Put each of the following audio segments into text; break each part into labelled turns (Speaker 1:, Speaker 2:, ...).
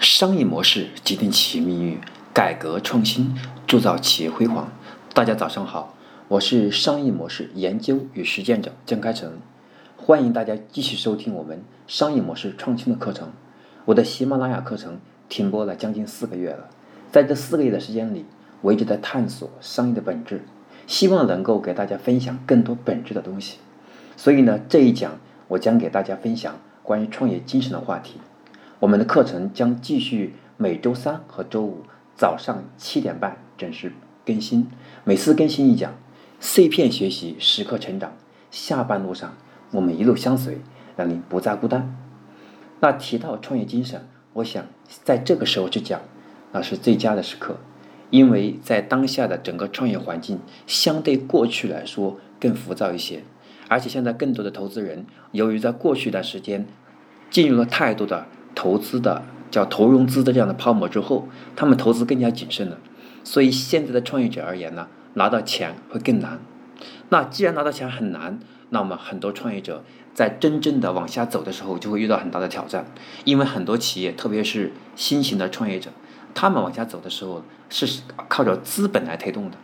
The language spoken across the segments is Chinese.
Speaker 1: 商业模式决定企业命运，改革创新铸造企业辉煌。大家早上好，我是商业模式研究与实践者江开成，欢迎大家继续收听我们商业模式创新的课程。我的喜马拉雅课程停播了将近四个月了，在这四个月的时间里，我一直在探索商业的本质，希望能够给大家分享更多本质的东西。所以呢，这一讲我将给大家分享关于创业精神的话题。我们的课程将继续每周三和周五早上七点半准时更新，每次更新一讲，碎片学习，时刻成长。下班路上，我们一路相随，让你不再孤单。那提到创业精神，我想在这个时候去讲，那是最佳的时刻，因为在当下的整个创业环境，相对过去来说更浮躁一些，而且现在更多的投资人，由于在过去的时间进入了太多的。投资的叫投融资的这样的泡沫之后，他们投资更加谨慎了，所以现在的创业者而言呢，拿到钱会更难。那既然拿到钱很难，那么很多创业者在真正的往下走的时候，就会遇到很大的挑战。因为很多企业，特别是新型的创业者，他们往下走的时候是靠着资本来推动的。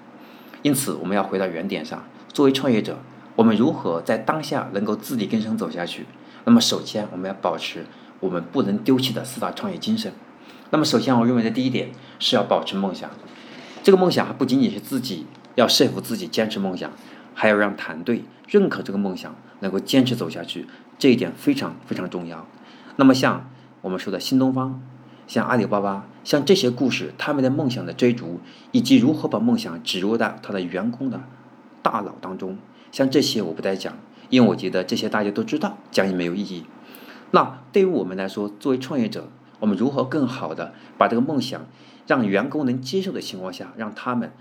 Speaker 1: 因此，我们要回到原点上，作为创业者，我们如何在当下能够自力更生走下去？那么，首先我们要保持。我们不能丢弃的四大创业精神。那么，首先，我认为的第一点是要保持梦想。这个梦想还不仅仅是自己要说服自己坚持梦想，还要让团队认可这个梦想，能够坚持走下去。这一点非常非常重要。那么，像我们说的新东方、像阿里巴巴、像这些故事，他们的梦想的追逐，以及如何把梦想植入到他的员工的大脑当中，像这些我不再讲，因为我觉得这些大家都知道，讲也没有意义。那对于我们来说，作为创业者，我们如何更好的把这个梦想让员工能接受的情况下，让他们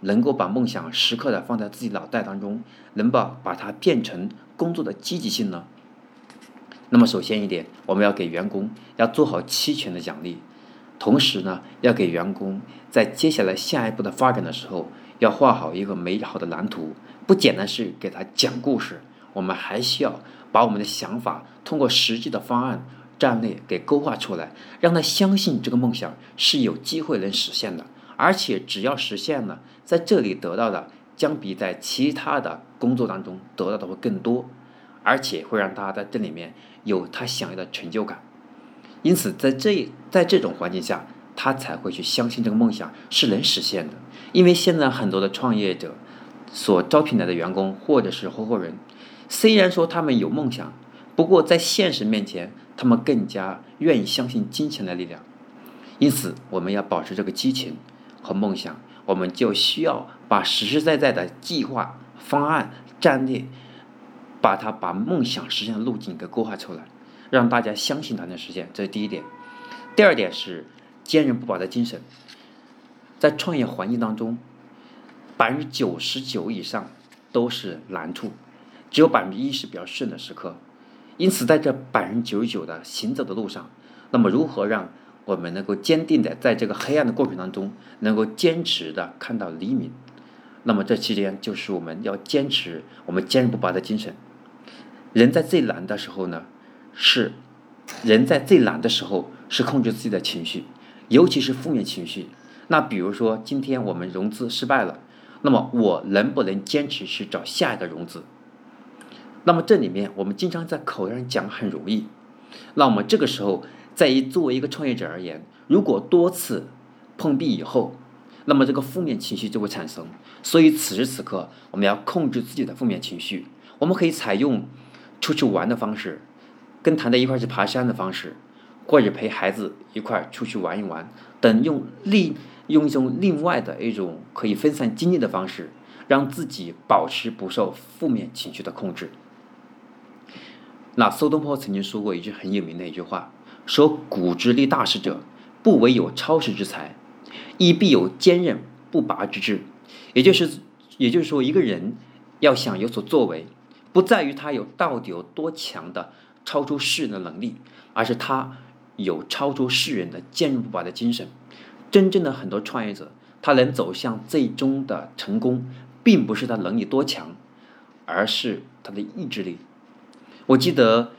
Speaker 1: 能够把梦想时刻的放在自己脑袋当中，能把把它变成工作的积极性呢？那么首先一点，我们要给员工要做好期权的奖励，同时呢，要给员工在接下来下一步的发展的时候，要画好一个美好的蓝图，不简单是给他讲故事，我们还需要。把我们的想法通过实际的方案、战略给勾画出来，让他相信这个梦想是有机会能实现的，而且只要实现了，在这里得到的将比在其他的工作当中得到的会更多，而且会让他在这里面有他想要的成就感。因此，在这在这种环境下，他才会去相信这个梦想是能实现的。因为现在很多的创业者所招聘来的员工或者是合伙人。虽然说他们有梦想，不过在现实面前，他们更加愿意相信金钱的力量。因此，我们要保持这个激情和梦想，我们就需要把实实在在的计划、方案、战略，把它把梦想实现的路径给勾画出来，让大家相信它能实现。这是第一点。第二点是坚韧不拔的精神。在创业环境当中，百分之九十九以上都是难处。只有百分之一是比较顺的时刻，因此在这百分之九十九的行走的路上，那么如何让我们能够坚定的在这个黑暗的过程当中，能够坚持的看到黎明？那么这期间就是我们要坚持我们坚韧不拔的精神。人在最难的时候呢，是人在最难的时候是控制自己的情绪，尤其是负面情绪。那比如说今天我们融资失败了，那么我能不能坚持去找下一个融资？那么这里面，我们经常在口头上讲很容易，那我们这个时候，在于作为一个创业者而言，如果多次碰壁以后，那么这个负面情绪就会产生。所以此时此刻，我们要控制自己的负面情绪。我们可以采用出去玩的方式，跟团队一块去爬山的方式，或者陪孩子一块出去玩一玩，等用另用一种另外的一种可以分散精力的方式，让自己保持不受负面情绪的控制。那苏东坡曾经说过一句很有名的一句话，说“古之立大事者，不惟有超世之才，亦必有坚韧不拔之志。”也就是，也就是说，一个人要想有所作为，不在于他有到底有多强的超出世人的能力，而是他有超出世人的坚韧不拔的精神。真正的很多创业者，他能走向最终的成功，并不是他能力多强，而是他的意志力。我记得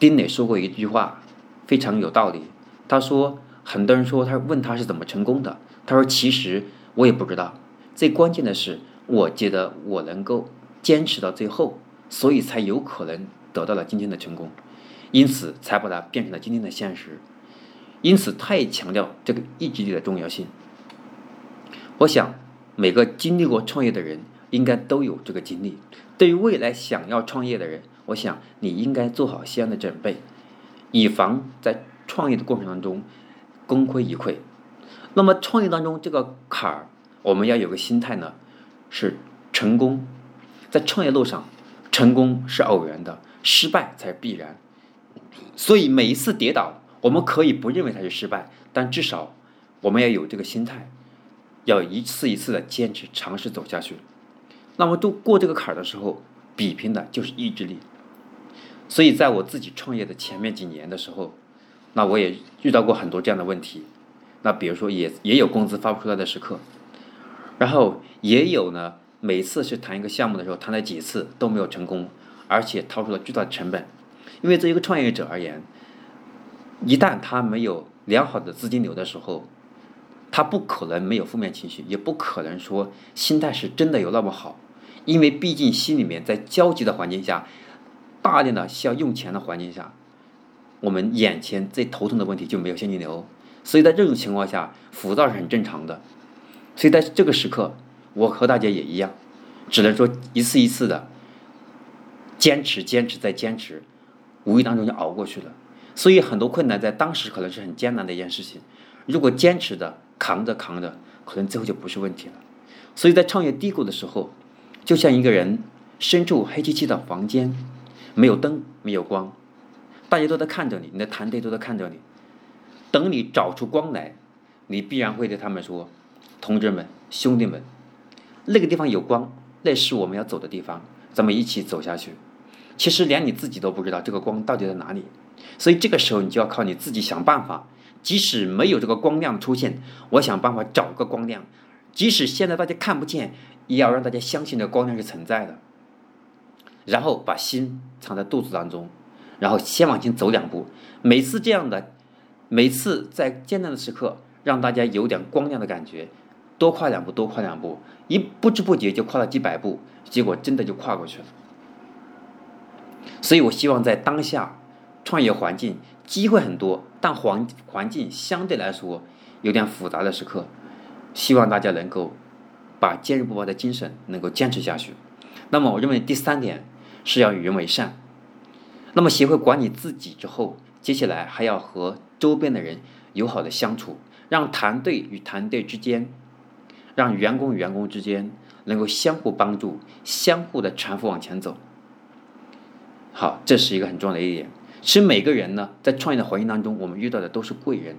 Speaker 1: 丁磊说过一句话，非常有道理。他说，很多人说他问他是怎么成功的，他说其实我也不知道，最关键的是，我觉得我能够坚持到最后，所以才有可能得到了今天的成功，因此才把它变成了今天的现实，因此太强调这个意志力的重要性。我想每个经历过创业的人应该都有这个经历，对于未来想要创业的人，我想你应该做好相应的准备，以防在。创业的过程当中，功亏一篑。那么创业当中这个坎儿，我们要有个心态呢，是成功。在创业路上，成功是偶然的，失败才是必然。所以每一次跌倒，我们可以不认为它是失败，但至少我们要有这个心态，要一次一次的坚持尝试走下去。那么度过这个坎儿的时候，比拼的就是意志力。所以在我自己创业的前面几年的时候。那我也遇到过很多这样的问题，那比如说也也有工资发不出来的时刻，然后也有呢，每次去谈一个项目的时候，谈了几次都没有成功，而且掏出了巨大的成本。因为作为一个创业者而言，一旦他没有良好的资金流的时候，他不可能没有负面情绪，也不可能说心态是真的有那么好，因为毕竟心里面在焦急的环境下，大量的需要用钱的环境下。我们眼前最头疼的问题就没有现金流，所以在这种情况下，浮躁是很正常的。所以在这个时刻，我和大家也一样，只能说一次一次的坚持、坚持再坚持，无意当中就熬过去了。所以很多困难在当时可能是很艰难的一件事情，如果坚持的扛着扛着，可能最后就不是问题了。所以在创业低谷的时候，就像一个人身处黑漆漆的房间，没有灯，没有光。大家都在看着你，你的团队都在看着你。等你找出光来，你必然会对他们说：“同志们、兄弟们，那个地方有光，那是我们要走的地方，咱们一起走下去。”其实连你自己都不知道这个光到底在哪里，所以这个时候你就要靠你自己想办法。即使没有这个光亮出现，我想办法找个光亮。即使现在大家看不见，也要让大家相信这光亮是存在的。然后把心藏在肚子当中。然后先往前走两步，每次这样的，每次在艰难的时刻，让大家有点光亮的感觉，多跨两步，多跨两步，一不知不觉就跨了几百步，结果真的就跨过去了。所以我希望在当下创业环境机会很多，但环环境相对来说有点复杂的时刻，希望大家能够把坚韧不拔的精神能够坚持下去。那么我认为第三点是要与人为善。那么学会管理自己之后，接下来还要和周边的人友好的相处，让团队与团队之间，让员工与员工之间能够相互帮助，相互的搀扶往前走。好，这是一个很重要的一点。其实每个人呢，在创业的环境当中，我们遇到的都是贵人。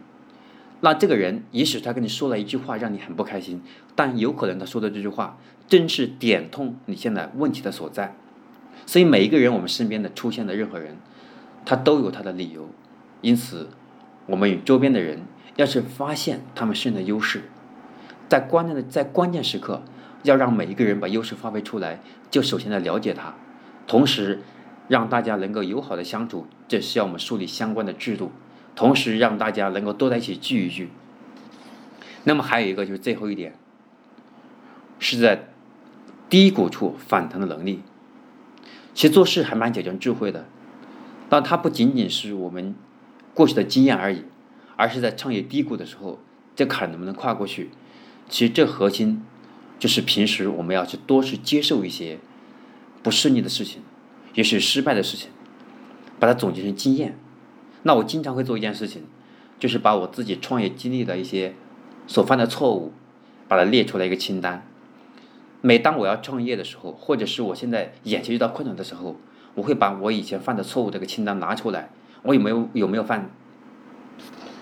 Speaker 1: 那这个人，也许他跟你说了一句话，让你很不开心，但有可能他说的这句话，正是点通你现在问题的所在。所以每一个人，我们身边的出现的任何人，他都有他的理由。因此，我们与周边的人，要是发现他们身的优势，在关键的在关键时刻，要让每一个人把优势发挥出来，就首先要了解他，同时让大家能够友好的相处，这需要我们树立相关的制度，同时让大家能够多在一起聚一聚。那么还有一个就是最后一点，是在低谷处反弹的能力。其实做事还蛮讲究智慧的，但它不仅仅是我们过去的经验而已，而是在创业低谷的时候，这坎能不能跨过去？其实这核心就是平时我们要去多去接受一些不顺利的事情，也许失败的事情，把它总结成经验。那我经常会做一件事情，就是把我自己创业经历的一些所犯的错误，把它列出来一个清单。每当我要创业的时候，或者是我现在眼前遇到困难的时候，我会把我以前犯的错误这个清单拿出来，我有没有有没有犯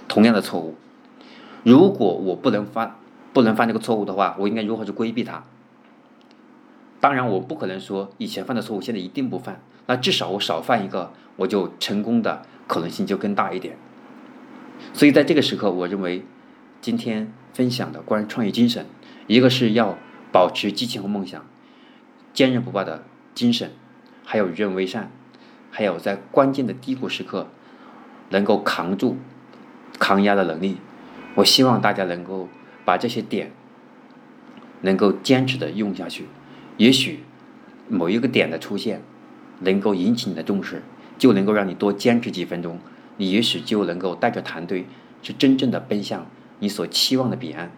Speaker 1: 同样的错误？如果我不能犯不能犯这个错误的话，我应该如何去规避它？当然，我不可能说以前犯的错误现在一定不犯，那至少我少犯一个，我就成功的可能性就更大一点。所以在这个时刻，我认为今天分享的关于创业精神，一个是要。保持激情和梦想，坚韧不拔的精神，还有与人为善，还有在关键的低谷时刻能够扛住、抗压的能力。我希望大家能够把这些点能够坚持的用下去。也许某一个点的出现能够引起你的重视，就能够让你多坚持几分钟。你也许就能够带着团队，去真正的奔向你所期望的彼岸。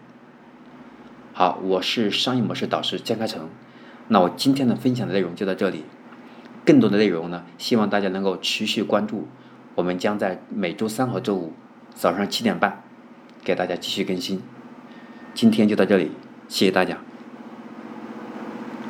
Speaker 1: 好，我是商业模式导师江开成。那我今天的分享的内容就到这里。更多的内容呢，希望大家能够持续关注。我们将在每周三和周五早上七点半给大家继续更新。今天就到这里，谢谢大家。